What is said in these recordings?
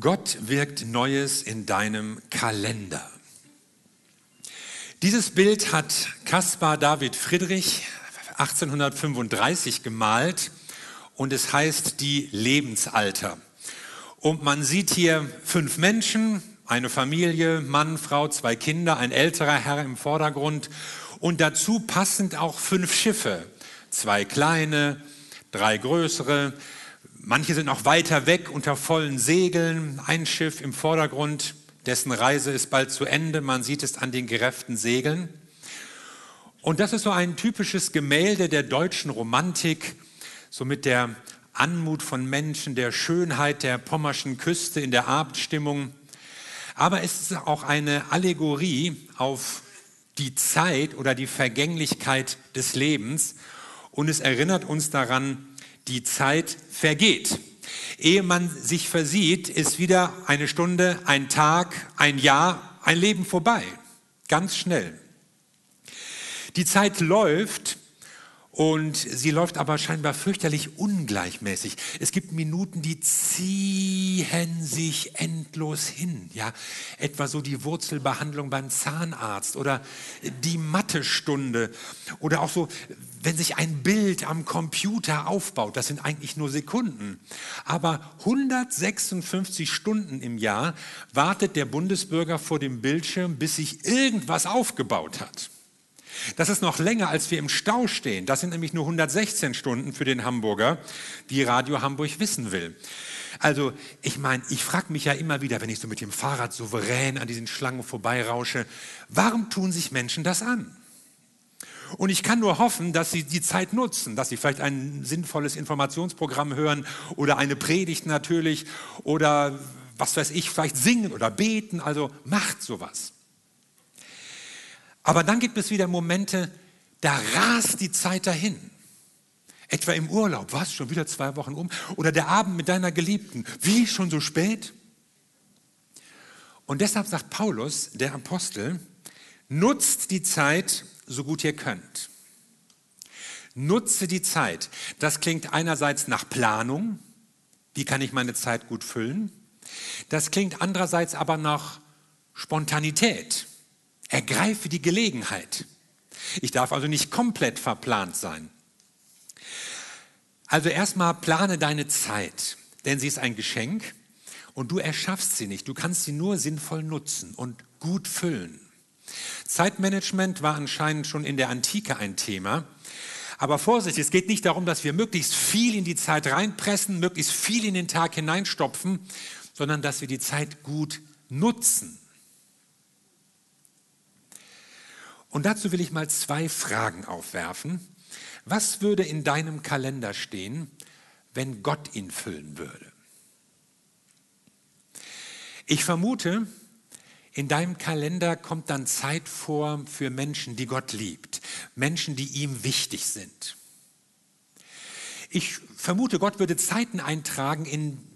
Gott wirkt Neues in deinem Kalender. Dieses Bild hat Caspar David Friedrich 1835 gemalt und es heißt die Lebensalter. Und man sieht hier fünf Menschen, eine Familie, Mann, Frau, zwei Kinder, ein älterer Herr im Vordergrund und dazu passend auch fünf Schiffe, zwei kleine, drei größere, Manche sind auch weiter weg unter vollen Segeln. Ein Schiff im Vordergrund, dessen Reise ist bald zu Ende. Man sieht es an den gerefften Segeln. Und das ist so ein typisches Gemälde der deutschen Romantik, so mit der Anmut von Menschen, der Schönheit der pommerschen Küste in der Abendstimmung. Aber es ist auch eine Allegorie auf die Zeit oder die Vergänglichkeit des Lebens. Und es erinnert uns daran, die Zeit vergeht. Ehe man sich versieht, ist wieder eine Stunde, ein Tag, ein Jahr, ein Leben vorbei. Ganz schnell. Die Zeit läuft und sie läuft aber scheinbar fürchterlich ungleichmäßig. Es gibt Minuten, die ziehen sich endlos hin. Ja, etwa so die Wurzelbehandlung beim Zahnarzt oder die Mathestunde oder auch so, wenn sich ein Bild am Computer aufbaut. Das sind eigentlich nur Sekunden. Aber 156 Stunden im Jahr wartet der Bundesbürger vor dem Bildschirm, bis sich irgendwas aufgebaut hat. Das ist noch länger, als wir im Stau stehen. Das sind nämlich nur 116 Stunden für den Hamburger, wie Radio Hamburg wissen will. Also ich meine, ich frage mich ja immer wieder, wenn ich so mit dem Fahrrad souverän an diesen Schlangen vorbeirausche, warum tun sich Menschen das an? Und ich kann nur hoffen, dass sie die Zeit nutzen, dass sie vielleicht ein sinnvolles Informationsprogramm hören oder eine Predigt natürlich oder was weiß ich, vielleicht singen oder beten. Also macht sowas. Aber dann gibt es wieder Momente, da rast die Zeit dahin. Etwa im Urlaub, was, schon wieder zwei Wochen um? Oder der Abend mit deiner Geliebten, wie, schon so spät? Und deshalb sagt Paulus, der Apostel, nutzt die Zeit, so gut ihr könnt. Nutze die Zeit. Das klingt einerseits nach Planung, wie kann ich meine Zeit gut füllen? Das klingt andererseits aber nach Spontanität. Ergreife die Gelegenheit. Ich darf also nicht komplett verplant sein. Also erstmal plane deine Zeit, denn sie ist ein Geschenk und du erschaffst sie nicht. Du kannst sie nur sinnvoll nutzen und gut füllen. Zeitmanagement war anscheinend schon in der Antike ein Thema. Aber Vorsicht, es geht nicht darum, dass wir möglichst viel in die Zeit reinpressen, möglichst viel in den Tag hineinstopfen, sondern dass wir die Zeit gut nutzen. Und dazu will ich mal zwei Fragen aufwerfen. Was würde in deinem Kalender stehen, wenn Gott ihn füllen würde? Ich vermute, in deinem Kalender kommt dann Zeit vor für Menschen, die Gott liebt, Menschen, die ihm wichtig sind. Ich vermute, Gott würde Zeiten eintragen, in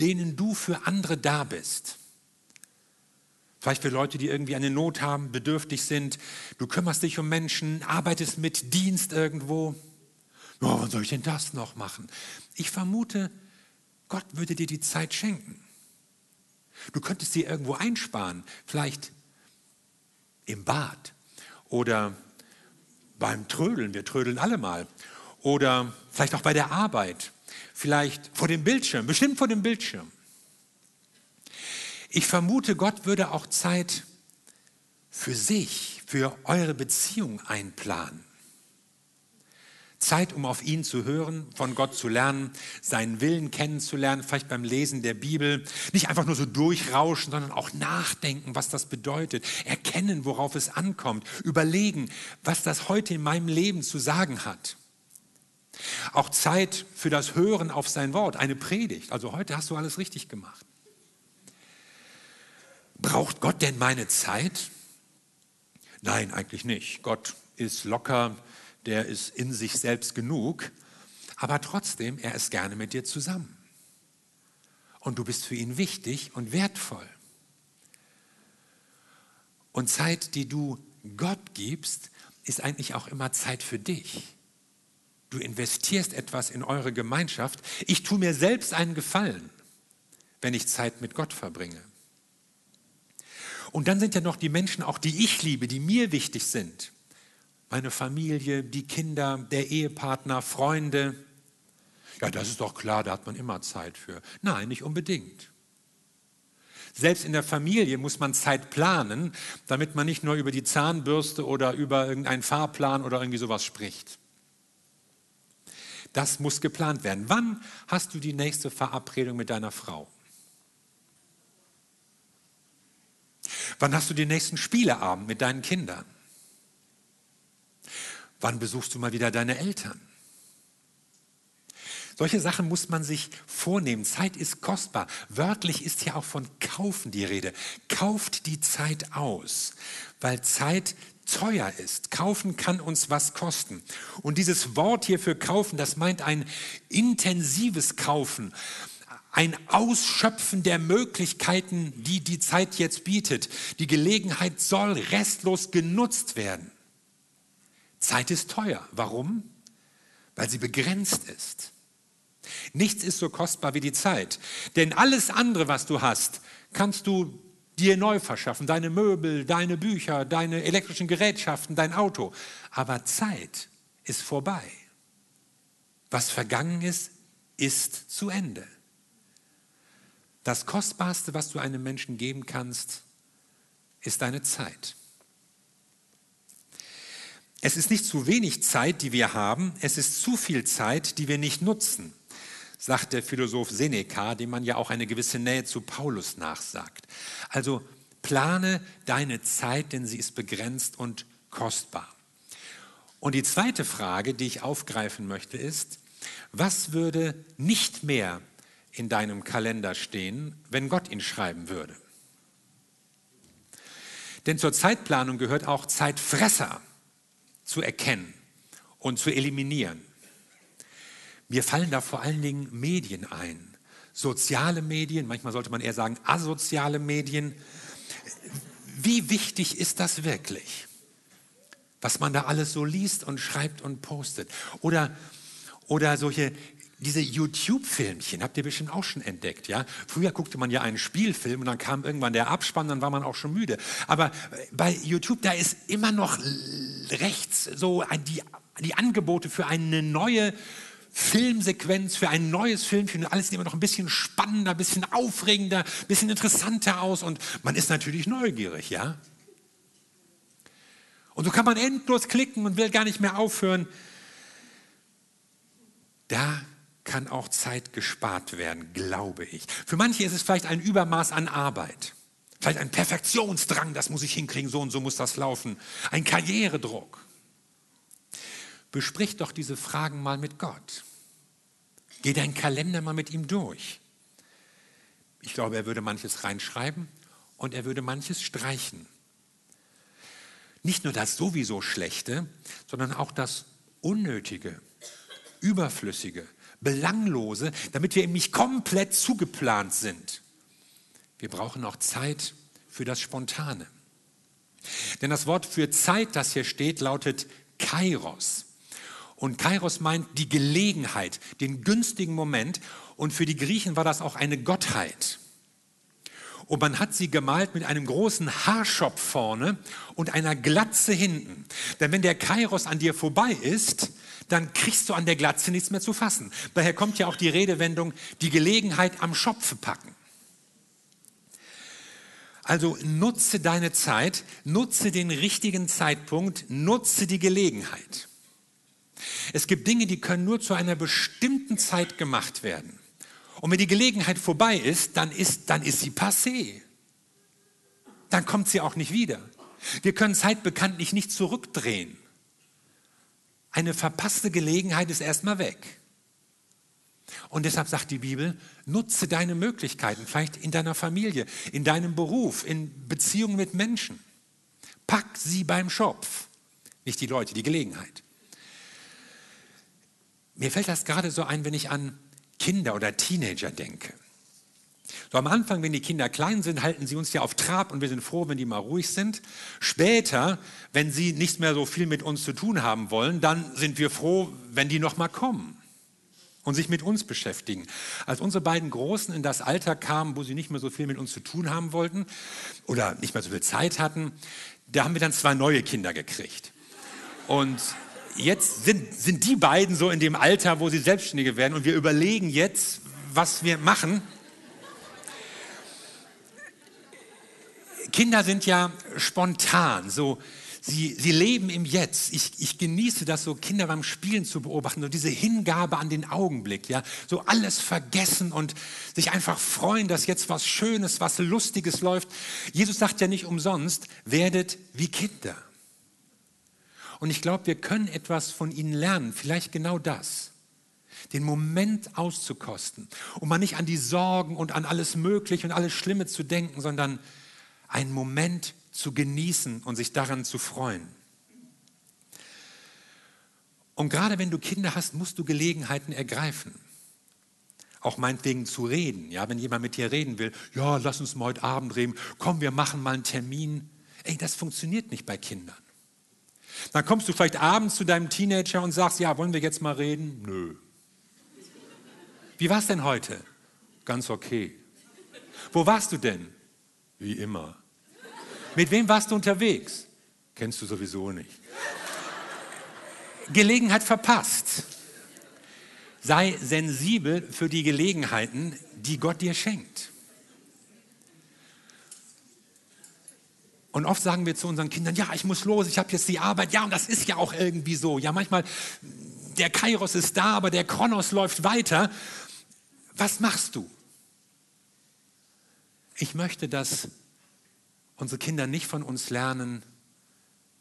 denen du für andere da bist. Vielleicht für Leute, die irgendwie eine Not haben, bedürftig sind. Du kümmerst dich um Menschen, arbeitest mit Dienst irgendwo. Oh, wann soll ich denn das noch machen? Ich vermute, Gott würde dir die Zeit schenken. Du könntest sie irgendwo einsparen, vielleicht im Bad oder beim Trödeln, wir trödeln alle mal, oder vielleicht auch bei der Arbeit, vielleicht vor dem Bildschirm, bestimmt vor dem Bildschirm. Ich vermute, Gott würde auch Zeit für sich, für eure Beziehung einplanen. Zeit, um auf ihn zu hören, von Gott zu lernen, seinen Willen kennenzulernen, vielleicht beim Lesen der Bibel. Nicht einfach nur so durchrauschen, sondern auch nachdenken, was das bedeutet. Erkennen, worauf es ankommt. Überlegen, was das heute in meinem Leben zu sagen hat. Auch Zeit für das Hören auf sein Wort, eine Predigt. Also heute hast du alles richtig gemacht. Braucht Gott denn meine Zeit? Nein, eigentlich nicht. Gott ist locker, der ist in sich selbst genug, aber trotzdem, er ist gerne mit dir zusammen. Und du bist für ihn wichtig und wertvoll. Und Zeit, die du Gott gibst, ist eigentlich auch immer Zeit für dich. Du investierst etwas in eure Gemeinschaft. Ich tue mir selbst einen Gefallen wenn ich Zeit mit Gott verbringe. Und dann sind ja noch die Menschen, auch die ich liebe, die mir wichtig sind. Meine Familie, die Kinder, der Ehepartner, Freunde. Ja, das ist doch klar, da hat man immer Zeit für. Nein, nicht unbedingt. Selbst in der Familie muss man Zeit planen, damit man nicht nur über die Zahnbürste oder über irgendeinen Fahrplan oder irgendwie sowas spricht. Das muss geplant werden. Wann hast du die nächste Verabredung mit deiner Frau? Wann hast du den nächsten Spieleabend mit deinen Kindern? Wann besuchst du mal wieder deine Eltern? Solche Sachen muss man sich vornehmen. Zeit ist kostbar. Wörtlich ist hier auch von kaufen die Rede. Kauft die Zeit aus, weil Zeit teuer ist. Kaufen kann uns was kosten. Und dieses Wort hier für kaufen, das meint ein intensives Kaufen, ein Ausschöpfen der Möglichkeiten, die die Zeit jetzt bietet. Die Gelegenheit soll restlos genutzt werden. Zeit ist teuer. Warum? Weil sie begrenzt ist. Nichts ist so kostbar wie die Zeit. Denn alles andere, was du hast, kannst du dir neu verschaffen. Deine Möbel, deine Bücher, deine elektrischen Gerätschaften, dein Auto. Aber Zeit ist vorbei. Was vergangen ist, ist zu Ende. Das Kostbarste, was du einem Menschen geben kannst, ist deine Zeit. Es ist nicht zu wenig Zeit, die wir haben, es ist zu viel Zeit, die wir nicht nutzen sagt der Philosoph Seneca, dem man ja auch eine gewisse Nähe zu Paulus nachsagt. Also plane deine Zeit, denn sie ist begrenzt und kostbar. Und die zweite Frage, die ich aufgreifen möchte, ist, was würde nicht mehr in deinem Kalender stehen, wenn Gott ihn schreiben würde? Denn zur Zeitplanung gehört auch Zeitfresser zu erkennen und zu eliminieren. Mir fallen da vor allen Dingen Medien ein. Soziale Medien, manchmal sollte man eher sagen asoziale Medien. Wie wichtig ist das wirklich? Was man da alles so liest und schreibt und postet. Oder, oder solche, diese YouTube-Filmchen, habt ihr bestimmt auch schon entdeckt, ja? Früher guckte man ja einen Spielfilm und dann kam irgendwann der Abspann, dann war man auch schon müde. Aber bei YouTube, da ist immer noch rechts so die, die Angebote für eine neue Filmsequenz für ein neues Filmchen alles sieht immer noch ein bisschen spannender, ein bisschen aufregender, ein bisschen interessanter aus und man ist natürlich neugierig, ja? Und so kann man endlos klicken und will gar nicht mehr aufhören. Da kann auch Zeit gespart werden, glaube ich. Für manche ist es vielleicht ein Übermaß an Arbeit. Vielleicht ein Perfektionsdrang, das muss ich hinkriegen, so und so muss das laufen. Ein Karrieredruck. Besprich doch diese Fragen mal mit Gott. Geh deinen Kalender mal mit ihm durch. Ich glaube, er würde manches reinschreiben und er würde manches streichen. Nicht nur das sowieso Schlechte, sondern auch das Unnötige, Überflüssige, Belanglose, damit wir eben nicht komplett zugeplant sind. Wir brauchen auch Zeit für das Spontane. Denn das Wort für Zeit, das hier steht, lautet Kairos. Und Kairos meint die Gelegenheit, den günstigen Moment. Und für die Griechen war das auch eine Gottheit. Und man hat sie gemalt mit einem großen Haarschopf vorne und einer Glatze hinten. Denn wenn der Kairos an dir vorbei ist, dann kriegst du an der Glatze nichts mehr zu fassen. Daher kommt ja auch die Redewendung, die Gelegenheit am Schopfe packen. Also nutze deine Zeit, nutze den richtigen Zeitpunkt, nutze die Gelegenheit. Es gibt Dinge, die können nur zu einer bestimmten Zeit gemacht werden. Und wenn die Gelegenheit vorbei ist, dann ist, dann ist sie passé. Dann kommt sie auch nicht wieder. Wir können Zeit bekanntlich nicht zurückdrehen. Eine verpasste Gelegenheit ist erstmal weg. Und deshalb sagt die Bibel, nutze deine Möglichkeiten, vielleicht in deiner Familie, in deinem Beruf, in Beziehungen mit Menschen. Pack sie beim Schopf. Nicht die Leute, die Gelegenheit. Mir fällt das gerade so ein, wenn ich an Kinder oder Teenager denke. So am Anfang, wenn die Kinder klein sind, halten sie uns ja auf Trab und wir sind froh, wenn die mal ruhig sind. Später, wenn sie nicht mehr so viel mit uns zu tun haben wollen, dann sind wir froh, wenn die noch mal kommen. und sich mit uns beschäftigen. Als unsere beiden Großen in das Alter kamen, wo sie nicht mehr so viel mit uns zu tun haben wollten oder nicht mehr so viel Zeit hatten, da haben wir dann zwei neue Kinder gekriegt. Und jetzt sind, sind die beiden so in dem Alter, wo sie Selbstständige werden und wir überlegen jetzt, was wir machen. Kinder sind ja spontan, so Sie, sie leben im Jetzt. Ich, ich genieße das so, Kinder beim Spielen zu beobachten, so diese Hingabe an den Augenblick, ja, so alles vergessen und sich einfach freuen, dass jetzt was Schönes, was Lustiges läuft. Jesus sagt ja nicht umsonst, werdet wie Kinder. Und ich glaube, wir können etwas von ihnen lernen, vielleicht genau das den Moment auszukosten und mal nicht an die Sorgen und an alles Mögliche und alles Schlimme zu denken, sondern einen Moment zu genießen und sich daran zu freuen. Und gerade wenn du Kinder hast, musst du Gelegenheiten ergreifen. Auch meinetwegen zu reden. Ja, wenn jemand mit dir reden will, ja, lass uns mal heute Abend reden, komm, wir machen mal einen Termin. Ey, das funktioniert nicht bei Kindern. Dann kommst du vielleicht abends zu deinem Teenager und sagst, ja, wollen wir jetzt mal reden? Nö. Wie war es denn heute? Ganz okay. Wo warst du denn? Wie immer. Mit wem warst du unterwegs? Kennst du sowieso nicht. Gelegenheit verpasst. Sei sensibel für die Gelegenheiten, die Gott dir schenkt. Und oft sagen wir zu unseren Kindern, ja, ich muss los, ich habe jetzt die Arbeit. Ja, und das ist ja auch irgendwie so. Ja, manchmal, der Kairos ist da, aber der Kronos läuft weiter. Was machst du? Ich möchte, dass unsere Kinder nicht von uns lernen,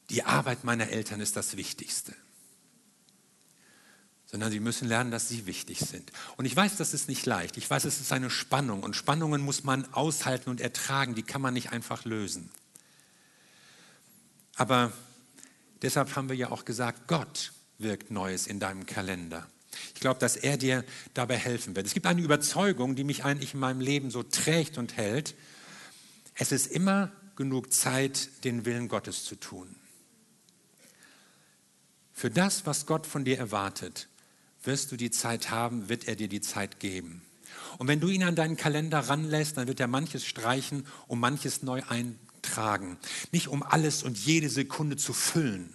die Arbeit meiner Eltern ist das Wichtigste, sondern sie müssen lernen, dass sie wichtig sind. Und ich weiß, das ist nicht leicht. Ich weiß, es ist eine Spannung und Spannungen muss man aushalten und ertragen, die kann man nicht einfach lösen. Aber deshalb haben wir ja auch gesagt, Gott wirkt Neues in deinem Kalender. Ich glaube, dass er dir dabei helfen wird. Es gibt eine Überzeugung, die mich eigentlich in meinem Leben so trägt und hält. Es ist immer genug Zeit, den Willen Gottes zu tun. Für das, was Gott von dir erwartet, wirst du die Zeit haben, wird er dir die Zeit geben. Und wenn du ihn an deinen Kalender ranlässt, dann wird er manches streichen und manches neu eintragen. Nicht um alles und jede Sekunde zu füllen.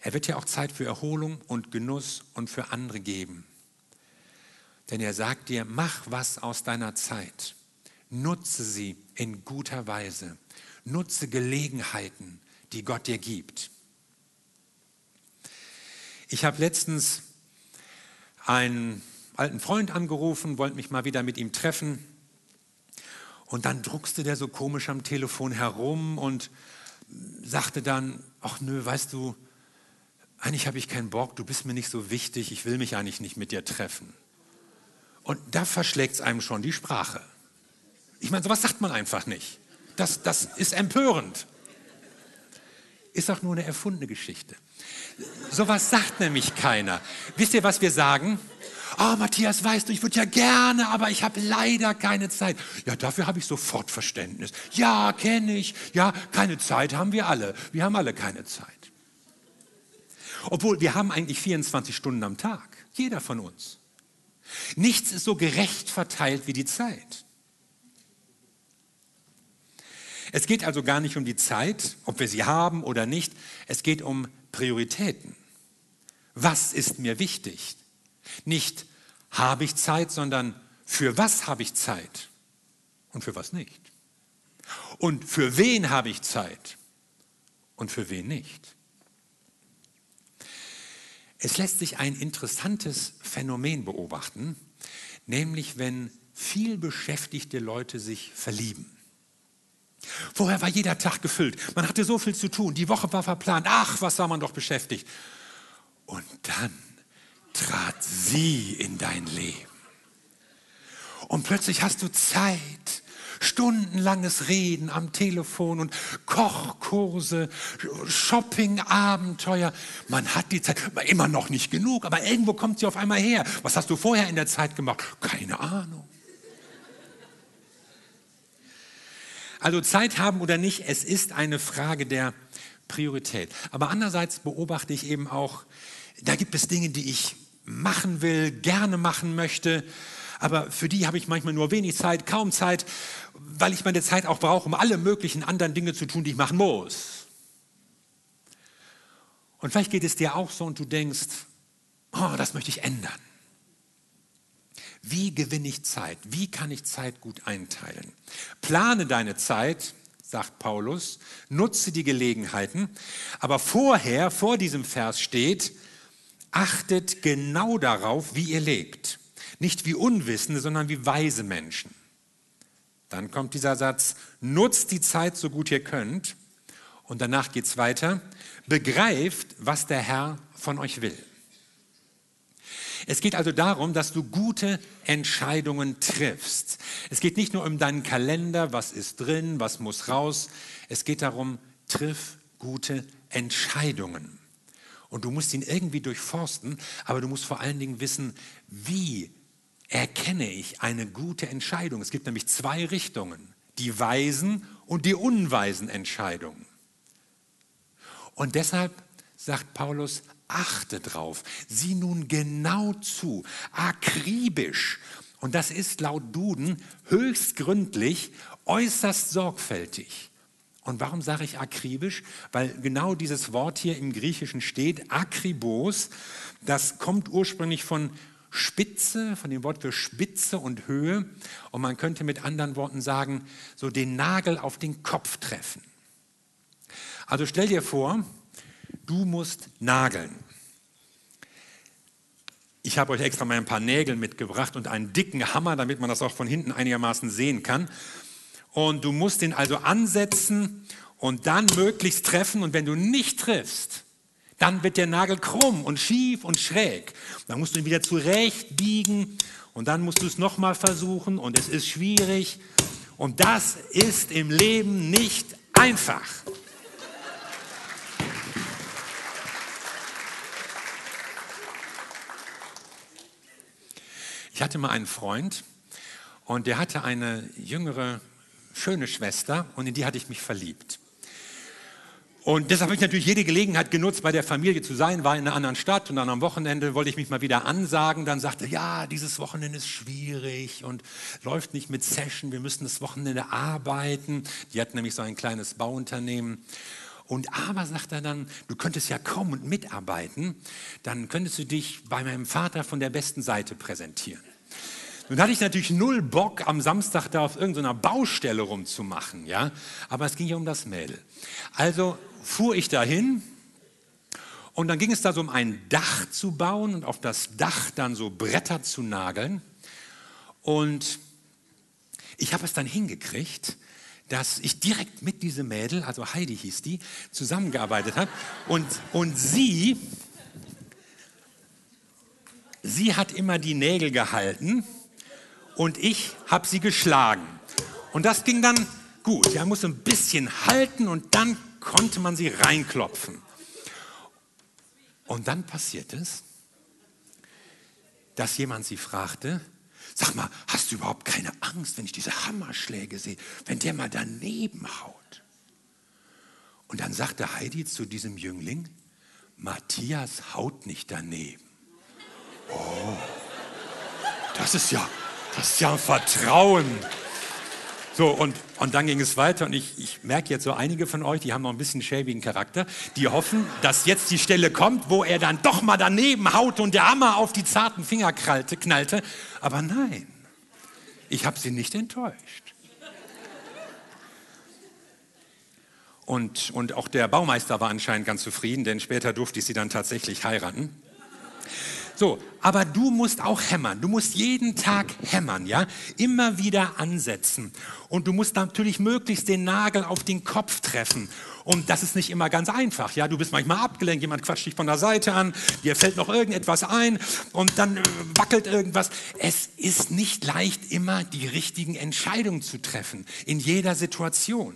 Er wird dir auch Zeit für Erholung und Genuss und für andere geben. Denn er sagt dir, mach was aus deiner Zeit. Nutze sie in guter Weise. Nutze Gelegenheiten, die Gott dir gibt. Ich habe letztens einen alten Freund angerufen, wollte mich mal wieder mit ihm treffen. Und dann druckste der so komisch am Telefon herum und sagte dann, ach nö, weißt du, eigentlich habe ich keinen Bock, du bist mir nicht so wichtig, ich will mich eigentlich nicht mit dir treffen. Und da verschlägt es einem schon die Sprache. Ich meine, sowas sagt man einfach nicht. Das, das ist empörend. Ist auch nur eine erfundene Geschichte. Sowas sagt nämlich keiner. Wisst ihr, was wir sagen? Ah, oh, Matthias, weißt du, ich würde ja gerne, aber ich habe leider keine Zeit. Ja, dafür habe ich sofort Verständnis. Ja, kenne ich. Ja, keine Zeit haben wir alle. Wir haben alle keine Zeit. Obwohl, wir haben eigentlich 24 Stunden am Tag. Jeder von uns. Nichts ist so gerecht verteilt wie die Zeit. Es geht also gar nicht um die Zeit, ob wir sie haben oder nicht. Es geht um Prioritäten. Was ist mir wichtig? Nicht habe ich Zeit, sondern für was habe ich Zeit und für was nicht? Und für wen habe ich Zeit und für wen nicht? Es lässt sich ein interessantes Phänomen beobachten, nämlich wenn viel beschäftigte Leute sich verlieben. Vorher war jeder Tag gefüllt. Man hatte so viel zu tun. Die Woche war verplant. Ach, was war man doch beschäftigt. Und dann trat sie in dein Leben. Und plötzlich hast du Zeit. Stundenlanges Reden am Telefon und Kochkurse, Shopping-Abenteuer. Man hat die Zeit, immer noch nicht genug, aber irgendwo kommt sie auf einmal her. Was hast du vorher in der Zeit gemacht? Keine Ahnung. Also Zeit haben oder nicht, es ist eine Frage der Priorität. Aber andererseits beobachte ich eben auch, da gibt es Dinge, die ich machen will, gerne machen möchte. Aber für die habe ich manchmal nur wenig Zeit, kaum Zeit, weil ich meine Zeit auch brauche, um alle möglichen anderen Dinge zu tun, die ich machen muss. Und vielleicht geht es dir auch so und du denkst, oh, das möchte ich ändern. Wie gewinne ich Zeit? Wie kann ich Zeit gut einteilen? Plane deine Zeit, sagt Paulus, nutze die Gelegenheiten, aber vorher, vor diesem Vers steht, achtet genau darauf, wie ihr lebt. Nicht wie Unwissende, sondern wie weise Menschen. Dann kommt dieser Satz, nutzt die Zeit so gut ihr könnt. Und danach geht es weiter, begreift, was der Herr von euch will. Es geht also darum, dass du gute Entscheidungen triffst. Es geht nicht nur um deinen Kalender, was ist drin, was muss raus. Es geht darum, triff gute Entscheidungen. Und du musst ihn irgendwie durchforsten, aber du musst vor allen Dingen wissen, wie erkenne ich eine gute Entscheidung. Es gibt nämlich zwei Richtungen, die weisen und die unweisen Entscheidungen. Und deshalb sagt Paulus, achte drauf, sieh nun genau zu, akribisch. Und das ist laut Duden höchst gründlich, äußerst sorgfältig. Und warum sage ich akribisch? Weil genau dieses Wort hier im Griechischen steht, akribos, das kommt ursprünglich von Spitze, von dem Wort für Spitze und Höhe. Und man könnte mit anderen Worten sagen, so den Nagel auf den Kopf treffen. Also stell dir vor, du musst nageln. Ich habe euch extra mal ein paar Nägel mitgebracht und einen dicken Hammer, damit man das auch von hinten einigermaßen sehen kann. Und du musst den also ansetzen und dann möglichst treffen. Und wenn du nicht triffst, dann wird der Nagel krumm und schief und schräg. Dann musst du ihn wieder zurecht biegen und dann musst du es nochmal versuchen und es ist schwierig. Und das ist im Leben nicht einfach. Ich hatte mal einen Freund und der hatte eine jüngere, schöne Schwester und in die hatte ich mich verliebt. Und deshalb habe ich natürlich jede Gelegenheit genutzt, bei der Familie zu sein, war in einer anderen Stadt und dann am Wochenende wollte ich mich mal wieder ansagen. Dann sagte, ja, dieses Wochenende ist schwierig und läuft nicht mit Session, wir müssen das Wochenende arbeiten. Die hat nämlich so ein kleines Bauunternehmen. Und aber sagt er dann, du könntest ja kommen und mitarbeiten, dann könntest du dich bei meinem Vater von der besten Seite präsentieren. Nun hatte ich natürlich null Bock, am Samstag da auf irgendeiner Baustelle rumzumachen, ja. Aber es ging ja um das Mädel. Also fuhr ich dahin und dann ging es da so um ein Dach zu bauen und auf das Dach dann so Bretter zu nageln. Und ich habe es dann hingekriegt, dass ich direkt mit diesem Mädel, also Heidi hieß die, zusammengearbeitet habe. Und, und sie, sie hat immer die Nägel gehalten und ich habe sie geschlagen. Und das ging dann gut. Ja, musste ein bisschen halten und dann konnte man sie reinklopfen. Und dann passiert es, dass jemand sie fragte, Sag mal, hast du überhaupt keine Angst, wenn ich diese Hammerschläge sehe, wenn der mal daneben haut? Und dann sagte Heidi zu diesem Jüngling, Matthias haut nicht daneben. Oh, das ist ja, das ist ja ein Vertrauen. So, und, und dann ging es weiter und ich, ich merke jetzt so einige von euch, die haben noch ein bisschen schäbigen Charakter, die hoffen, dass jetzt die Stelle kommt, wo er dann doch mal daneben haut und der Hammer auf die zarten Finger krallte, knallte. Aber nein, ich habe sie nicht enttäuscht. Und, und auch der Baumeister war anscheinend ganz zufrieden, denn später durfte ich sie dann tatsächlich heiraten. So, aber du musst auch hämmern. Du musst jeden Tag hämmern, ja? Immer wieder ansetzen. Und du musst natürlich möglichst den Nagel auf den Kopf treffen. Und das ist nicht immer ganz einfach, ja? Du bist manchmal abgelenkt, jemand quatscht dich von der Seite an, dir fällt noch irgendetwas ein und dann äh, wackelt irgendwas. Es ist nicht leicht, immer die richtigen Entscheidungen zu treffen in jeder Situation.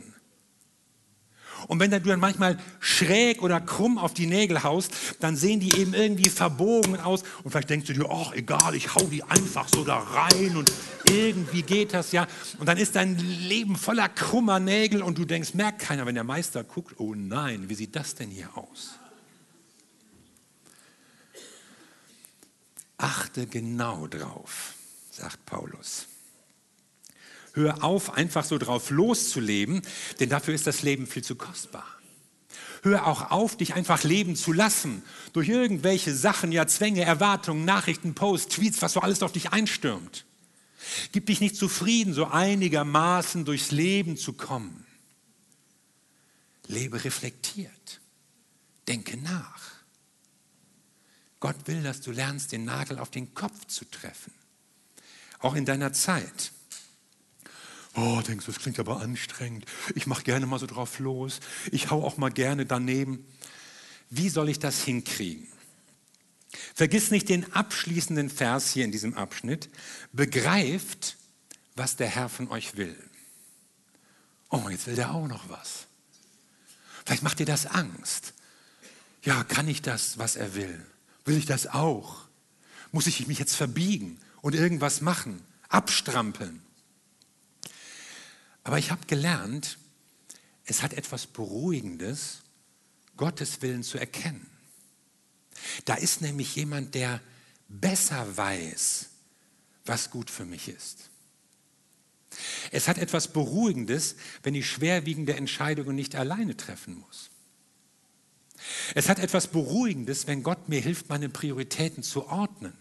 Und wenn du dann manchmal schräg oder krumm auf die Nägel haust, dann sehen die eben irgendwie verbogen aus. Und vielleicht denkst du dir, ach egal, ich hau die einfach so da rein und irgendwie geht das ja. Und dann ist dein Leben voller krummer Nägel und du denkst, merkt keiner, wenn der Meister guckt, oh nein, wie sieht das denn hier aus? Achte genau drauf, sagt Paulus. Hör auf, einfach so drauf loszuleben, denn dafür ist das Leben viel zu kostbar. Hör auch auf, dich einfach leben zu lassen durch irgendwelche Sachen, ja Zwänge, Erwartungen, Nachrichten, Posts, Tweets, was so alles auf dich einstürmt. Gib dich nicht zufrieden, so einigermaßen durchs Leben zu kommen. Lebe reflektiert. Denke nach. Gott will, dass du lernst, den Nagel auf den Kopf zu treffen. Auch in deiner Zeit. Oh, denkst du, das klingt aber anstrengend. Ich mache gerne mal so drauf los. Ich hau auch mal gerne daneben. Wie soll ich das hinkriegen? Vergiss nicht den abschließenden Vers hier in diesem Abschnitt. Begreift, was der Herr von euch will. Oh, jetzt will der auch noch was. Vielleicht macht dir das Angst. Ja, kann ich das, was er will? Will ich das auch? Muss ich mich jetzt verbiegen und irgendwas machen, abstrampeln? Aber ich habe gelernt, es hat etwas Beruhigendes, Gottes Willen zu erkennen. Da ist nämlich jemand, der besser weiß, was gut für mich ist. Es hat etwas Beruhigendes, wenn ich schwerwiegende Entscheidungen nicht alleine treffen muss. Es hat etwas Beruhigendes, wenn Gott mir hilft, meine Prioritäten zu ordnen.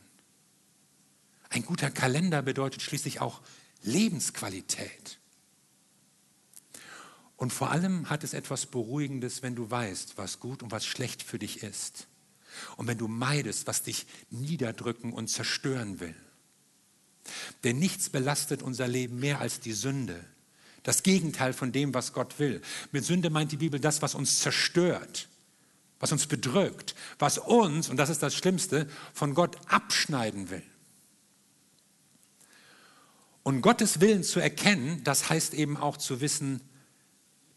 Ein guter Kalender bedeutet schließlich auch Lebensqualität. Und vor allem hat es etwas Beruhigendes, wenn du weißt, was gut und was schlecht für dich ist. Und wenn du meidest, was dich niederdrücken und zerstören will. Denn nichts belastet unser Leben mehr als die Sünde. Das Gegenteil von dem, was Gott will. Mit Sünde meint die Bibel das, was uns zerstört, was uns bedrückt, was uns, und das ist das Schlimmste, von Gott abschneiden will. Und Gottes Willen zu erkennen, das heißt eben auch zu wissen,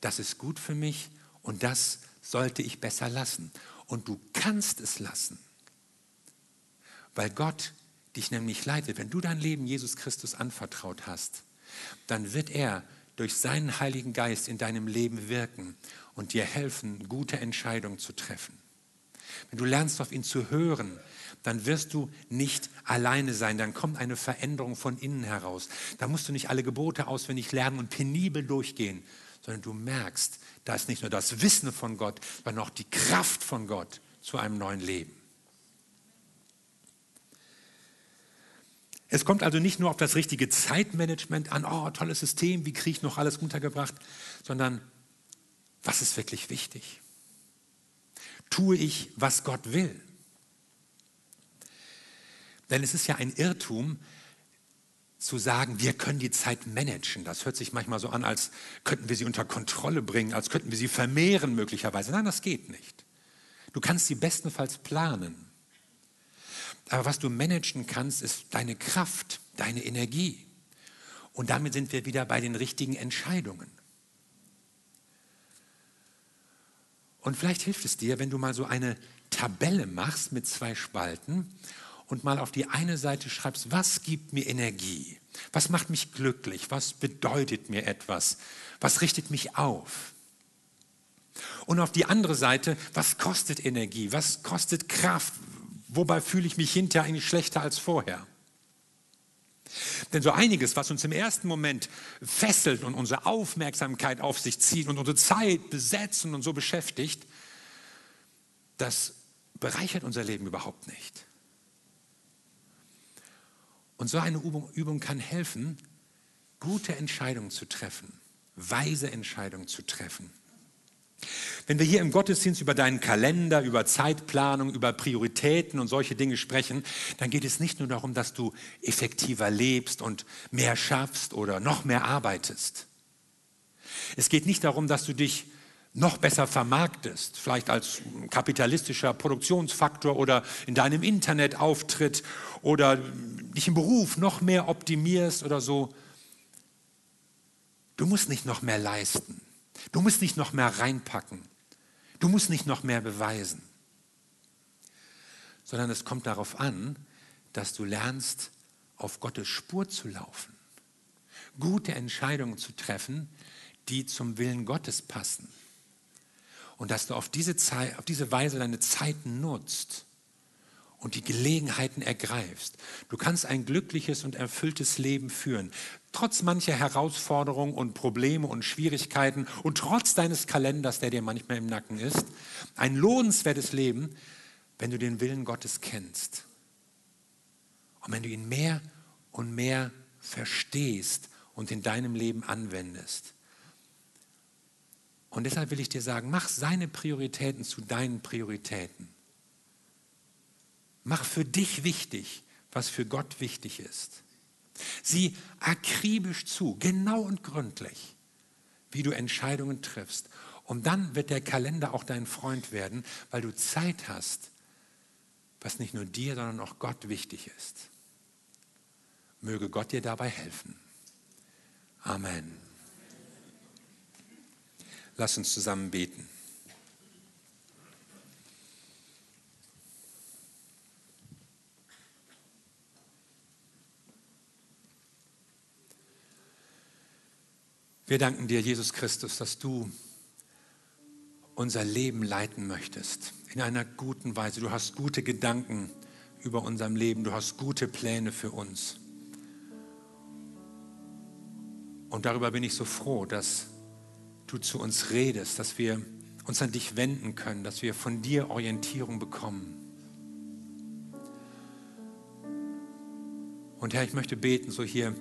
das ist gut für mich und das sollte ich besser lassen. Und du kannst es lassen, weil Gott dich nämlich leitet. Wenn du dein Leben Jesus Christus anvertraut hast, dann wird er durch seinen Heiligen Geist in deinem Leben wirken und dir helfen, gute Entscheidungen zu treffen. Wenn du lernst, auf ihn zu hören, dann wirst du nicht alleine sein. Dann kommt eine Veränderung von innen heraus. Da musst du nicht alle Gebote auswendig lernen und penibel durchgehen, sondern du merkst, da ist nicht nur das Wissen von Gott, sondern auch die Kraft von Gott zu einem neuen Leben. Es kommt also nicht nur auf das richtige Zeitmanagement an, oh, tolles System, wie kriege ich noch alles untergebracht, sondern was ist wirklich wichtig? Tue ich, was Gott will? Denn es ist ja ein Irrtum, zu sagen, wir können die Zeit managen. Das hört sich manchmal so an, als könnten wir sie unter Kontrolle bringen, als könnten wir sie vermehren möglicherweise. Nein, das geht nicht. Du kannst sie bestenfalls planen. Aber was du managen kannst, ist deine Kraft, deine Energie. Und damit sind wir wieder bei den richtigen Entscheidungen. Und vielleicht hilft es dir, wenn du mal so eine Tabelle machst mit zwei Spalten und mal auf die eine Seite schreibst, was gibt mir Energie? Was macht mich glücklich? Was bedeutet mir etwas? Was richtet mich auf? Und auf die andere Seite, was kostet Energie? Was kostet Kraft? Wobei fühle ich mich hinterher eigentlich schlechter als vorher? Denn so einiges, was uns im ersten Moment fesselt und unsere Aufmerksamkeit auf sich zieht und unsere Zeit besetzen und so beschäftigt, das bereichert unser Leben überhaupt nicht. Und so eine Übung, Übung kann helfen, gute Entscheidungen zu treffen, weise Entscheidungen zu treffen. Wenn wir hier im Gottesdienst über deinen Kalender, über Zeitplanung, über Prioritäten und solche Dinge sprechen, dann geht es nicht nur darum, dass du effektiver lebst und mehr schaffst oder noch mehr arbeitest. Es geht nicht darum, dass du dich noch besser vermarktest, vielleicht als kapitalistischer Produktionsfaktor oder in deinem Internetauftritt oder dich im Beruf noch mehr optimierst oder so. Du musst nicht noch mehr leisten. Du musst nicht noch mehr reinpacken. Du musst nicht noch mehr beweisen. Sondern es kommt darauf an, dass du lernst, auf Gottes Spur zu laufen. Gute Entscheidungen zu treffen, die zum Willen Gottes passen und dass du auf diese, Zeit, auf diese Weise deine Zeit nutzt, und die Gelegenheiten ergreifst. Du kannst ein glückliches und erfülltes Leben führen, trotz mancher Herausforderungen und Probleme und Schwierigkeiten und trotz deines Kalenders, der dir manchmal im Nacken ist. Ein lohnenswertes Leben, wenn du den Willen Gottes kennst. Und wenn du ihn mehr und mehr verstehst und in deinem Leben anwendest. Und deshalb will ich dir sagen, mach seine Prioritäten zu deinen Prioritäten. Mach für dich wichtig, was für Gott wichtig ist. Sieh akribisch zu, genau und gründlich, wie du Entscheidungen triffst. Und dann wird der Kalender auch dein Freund werden, weil du Zeit hast, was nicht nur dir, sondern auch Gott wichtig ist. Möge Gott dir dabei helfen. Amen. Lass uns zusammen beten. Wir danken dir, Jesus Christus, dass du unser Leben leiten möchtest. In einer guten Weise. Du hast gute Gedanken über unserem Leben. Du hast gute Pläne für uns. Und darüber bin ich so froh, dass du zu uns redest, dass wir uns an dich wenden können, dass wir von dir Orientierung bekommen. Und Herr, ich möchte beten, so hier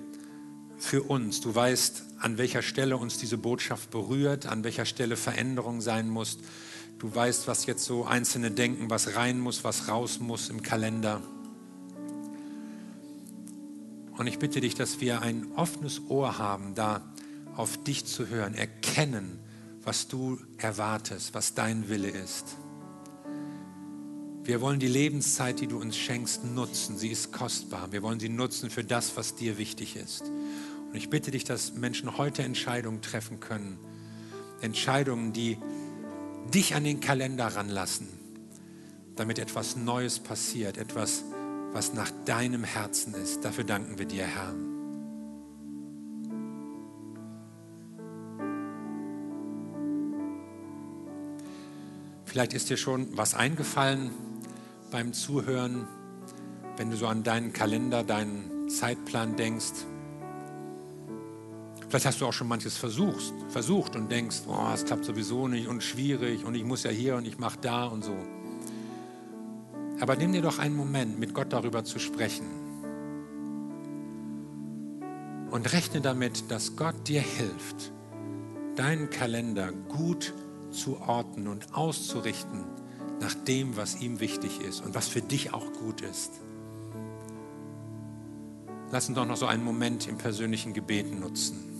für uns. Du weißt, an welcher Stelle uns diese Botschaft berührt, an welcher Stelle Veränderung sein muss. Du weißt, was jetzt so Einzelne denken, was rein muss, was raus muss im Kalender. Und ich bitte dich, dass wir ein offenes Ohr haben, da auf dich zu hören, erkennen, was du erwartest, was dein Wille ist. Wir wollen die Lebenszeit, die du uns schenkst, nutzen. Sie ist kostbar. Wir wollen sie nutzen für das, was dir wichtig ist. Und ich bitte dich, dass Menschen heute Entscheidungen treffen können. Entscheidungen, die dich an den Kalender ranlassen, damit etwas Neues passiert, etwas, was nach deinem Herzen ist. Dafür danken wir dir, Herr. Vielleicht ist dir schon was eingefallen beim Zuhören, wenn du so an deinen Kalender, deinen Zeitplan denkst. Vielleicht hast du auch schon manches versucht, versucht und denkst, oh, es klappt sowieso nicht und schwierig und ich muss ja hier und ich mache da und so. Aber nimm dir doch einen Moment, mit Gott darüber zu sprechen. Und rechne damit, dass Gott dir hilft, deinen Kalender gut zu orten und auszurichten nach dem, was ihm wichtig ist und was für dich auch gut ist. Lass uns doch noch so einen Moment im persönlichen Gebet nutzen.